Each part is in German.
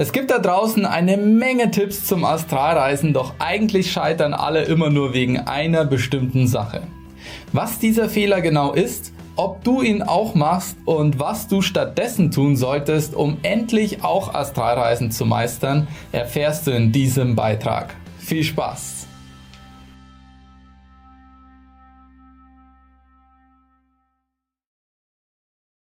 Es gibt da draußen eine Menge Tipps zum Astralreisen, doch eigentlich scheitern alle immer nur wegen einer bestimmten Sache. Was dieser Fehler genau ist, ob du ihn auch machst und was du stattdessen tun solltest, um endlich auch Astralreisen zu meistern, erfährst du in diesem Beitrag. Viel Spaß!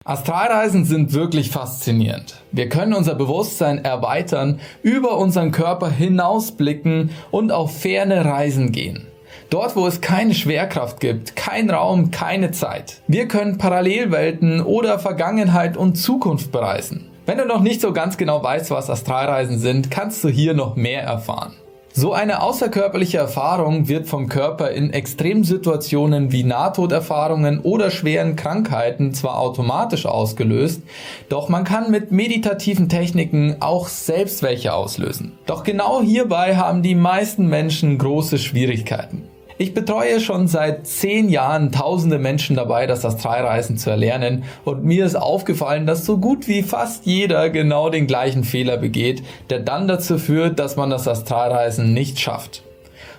Astralreisen sind wirklich faszinierend. Wir können unser Bewusstsein erweitern, über unseren Körper hinausblicken und auf ferne Reisen gehen. Dort, wo es keine Schwerkraft gibt, kein Raum, keine Zeit. Wir können Parallelwelten oder Vergangenheit und Zukunft bereisen. Wenn du noch nicht so ganz genau weißt, was Astralreisen sind, kannst du hier noch mehr erfahren. So eine außerkörperliche Erfahrung wird vom Körper in Extremsituationen wie Nahtoderfahrungen oder schweren Krankheiten zwar automatisch ausgelöst, doch man kann mit meditativen Techniken auch selbst welche auslösen. Doch genau hierbei haben die meisten Menschen große Schwierigkeiten. Ich betreue schon seit zehn Jahren tausende Menschen dabei, das Astralreisen zu erlernen und mir ist aufgefallen, dass so gut wie fast jeder genau den gleichen Fehler begeht, der dann dazu führt, dass man das Astralreisen nicht schafft.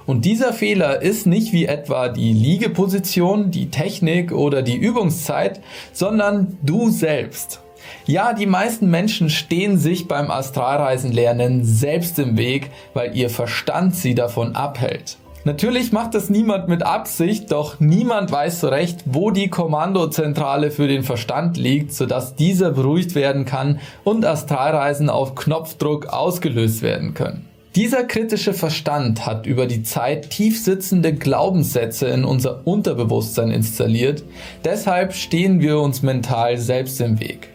Und dieser Fehler ist nicht wie etwa die Liegeposition, die Technik oder die Übungszeit, sondern du selbst. Ja, die meisten Menschen stehen sich beim Astralreisen lernen selbst im Weg, weil ihr Verstand sie davon abhält. Natürlich macht das niemand mit Absicht, doch niemand weiß so recht, wo die Kommandozentrale für den Verstand liegt, sodass dieser beruhigt werden kann und Astralreisen auf Knopfdruck ausgelöst werden können. Dieser kritische Verstand hat über die Zeit tief sitzende Glaubenssätze in unser Unterbewusstsein installiert, deshalb stehen wir uns mental selbst im Weg.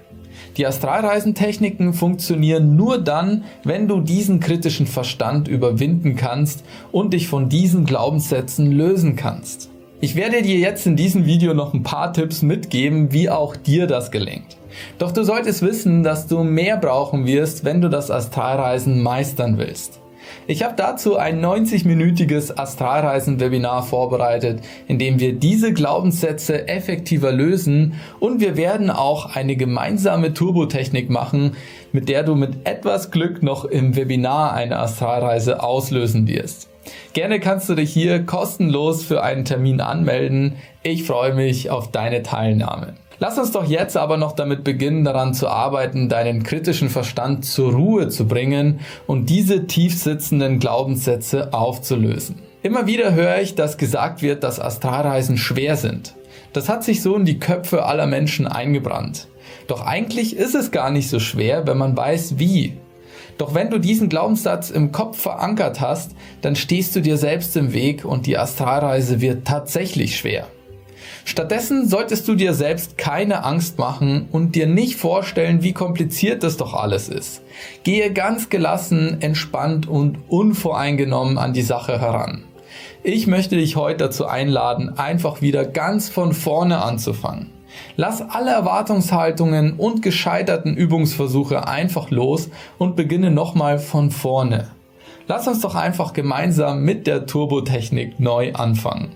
Die Astralreisentechniken funktionieren nur dann, wenn du diesen kritischen Verstand überwinden kannst und dich von diesen Glaubenssätzen lösen kannst. Ich werde dir jetzt in diesem Video noch ein paar Tipps mitgeben, wie auch dir das gelingt. Doch du solltest wissen, dass du mehr brauchen wirst, wenn du das Astralreisen meistern willst. Ich habe dazu ein 90-minütiges Astralreisen-Webinar vorbereitet, in dem wir diese Glaubenssätze effektiver lösen und wir werden auch eine gemeinsame Turbotechnik machen, mit der du mit etwas Glück noch im Webinar eine Astralreise auslösen wirst. Gerne kannst du dich hier kostenlos für einen Termin anmelden. Ich freue mich auf deine Teilnahme. Lass uns doch jetzt aber noch damit beginnen, daran zu arbeiten, deinen kritischen Verstand zur Ruhe zu bringen und diese tief sitzenden Glaubenssätze aufzulösen. Immer wieder höre ich, dass gesagt wird, dass Astralreisen schwer sind. Das hat sich so in die Köpfe aller Menschen eingebrannt. Doch eigentlich ist es gar nicht so schwer, wenn man weiß wie. Doch wenn du diesen Glaubenssatz im Kopf verankert hast, dann stehst du dir selbst im Weg und die Astralreise wird tatsächlich schwer. Stattdessen solltest du dir selbst keine Angst machen und dir nicht vorstellen, wie kompliziert das doch alles ist. Gehe ganz gelassen, entspannt und unvoreingenommen an die Sache heran. Ich möchte dich heute dazu einladen, einfach wieder ganz von vorne anzufangen. Lass alle Erwartungshaltungen und gescheiterten Übungsversuche einfach los und beginne nochmal von vorne. Lass uns doch einfach gemeinsam mit der Turbotechnik neu anfangen.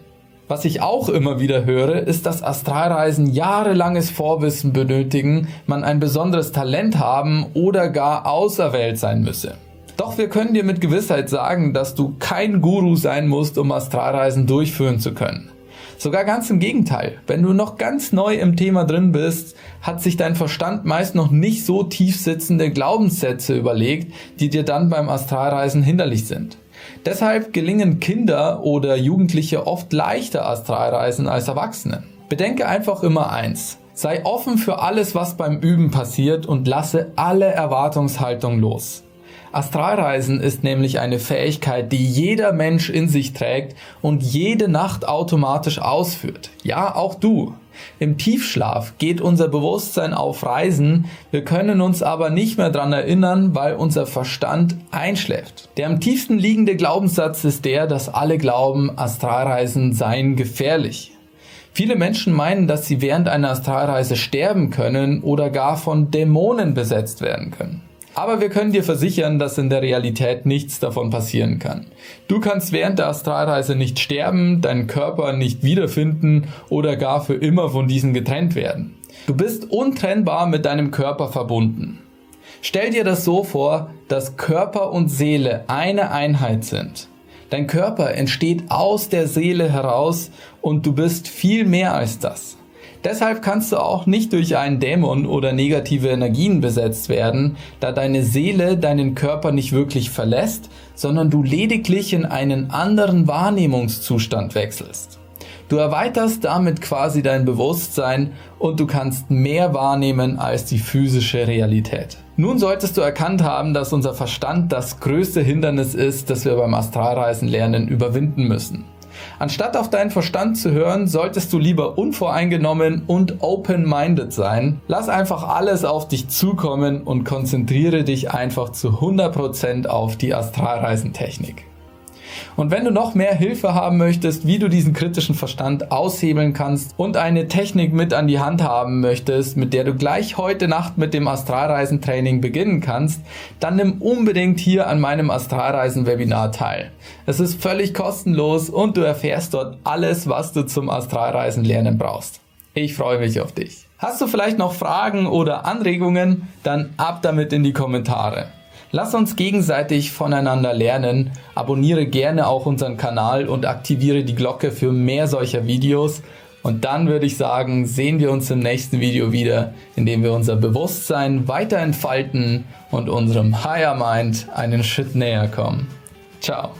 Was ich auch immer wieder höre, ist, dass Astralreisen jahrelanges Vorwissen benötigen, man ein besonderes Talent haben oder gar auserwählt sein müsse. Doch wir können dir mit Gewissheit sagen, dass du kein Guru sein musst, um Astralreisen durchführen zu können. Sogar ganz im Gegenteil. Wenn du noch ganz neu im Thema drin bist, hat sich dein Verstand meist noch nicht so tief sitzende Glaubenssätze überlegt, die dir dann beim Astralreisen hinderlich sind. Deshalb gelingen Kinder oder Jugendliche oft leichter Astralreisen als Erwachsene. Bedenke einfach immer eins. Sei offen für alles, was beim Üben passiert und lasse alle Erwartungshaltung los. Astralreisen ist nämlich eine Fähigkeit, die jeder Mensch in sich trägt und jede Nacht automatisch ausführt. Ja, auch du. Im Tiefschlaf geht unser Bewusstsein auf Reisen, wir können uns aber nicht mehr dran erinnern, weil unser Verstand einschläft. Der am tiefsten liegende Glaubenssatz ist der, dass alle glauben, Astralreisen seien gefährlich. Viele Menschen meinen, dass sie während einer Astralreise sterben können oder gar von Dämonen besetzt werden können. Aber wir können dir versichern, dass in der Realität nichts davon passieren kann. Du kannst während der Astralreise nicht sterben, deinen Körper nicht wiederfinden oder gar für immer von diesem getrennt werden. Du bist untrennbar mit deinem Körper verbunden. Stell dir das so vor, dass Körper und Seele eine Einheit sind. Dein Körper entsteht aus der Seele heraus und du bist viel mehr als das. Deshalb kannst du auch nicht durch einen Dämon oder negative Energien besetzt werden, da deine Seele deinen Körper nicht wirklich verlässt, sondern du lediglich in einen anderen Wahrnehmungszustand wechselst. Du erweiterst damit quasi dein Bewusstsein und du kannst mehr wahrnehmen als die physische Realität. Nun solltest du erkannt haben, dass unser Verstand das größte Hindernis ist, das wir beim Astralreisen lernen überwinden müssen. Anstatt auf deinen Verstand zu hören, solltest du lieber unvoreingenommen und open-minded sein. Lass einfach alles auf dich zukommen und konzentriere dich einfach zu 100% auf die Astralreisentechnik. Und wenn du noch mehr Hilfe haben möchtest, wie du diesen kritischen Verstand aushebeln kannst und eine Technik mit an die Hand haben möchtest, mit der du gleich heute Nacht mit dem Astralreisentraining beginnen kannst, dann nimm unbedingt hier an meinem Astralreisen-Webinar teil. Es ist völlig kostenlos und du erfährst dort alles, was du zum Astralreisen lernen brauchst. Ich freue mich auf dich. Hast du vielleicht noch Fragen oder Anregungen? Dann ab damit in die Kommentare. Lass uns gegenseitig voneinander lernen. Abonniere gerne auch unseren Kanal und aktiviere die Glocke für mehr solcher Videos. Und dann würde ich sagen, sehen wir uns im nächsten Video wieder, in dem wir unser Bewusstsein weiter entfalten und unserem Higher Mind einen Schritt näher kommen. Ciao.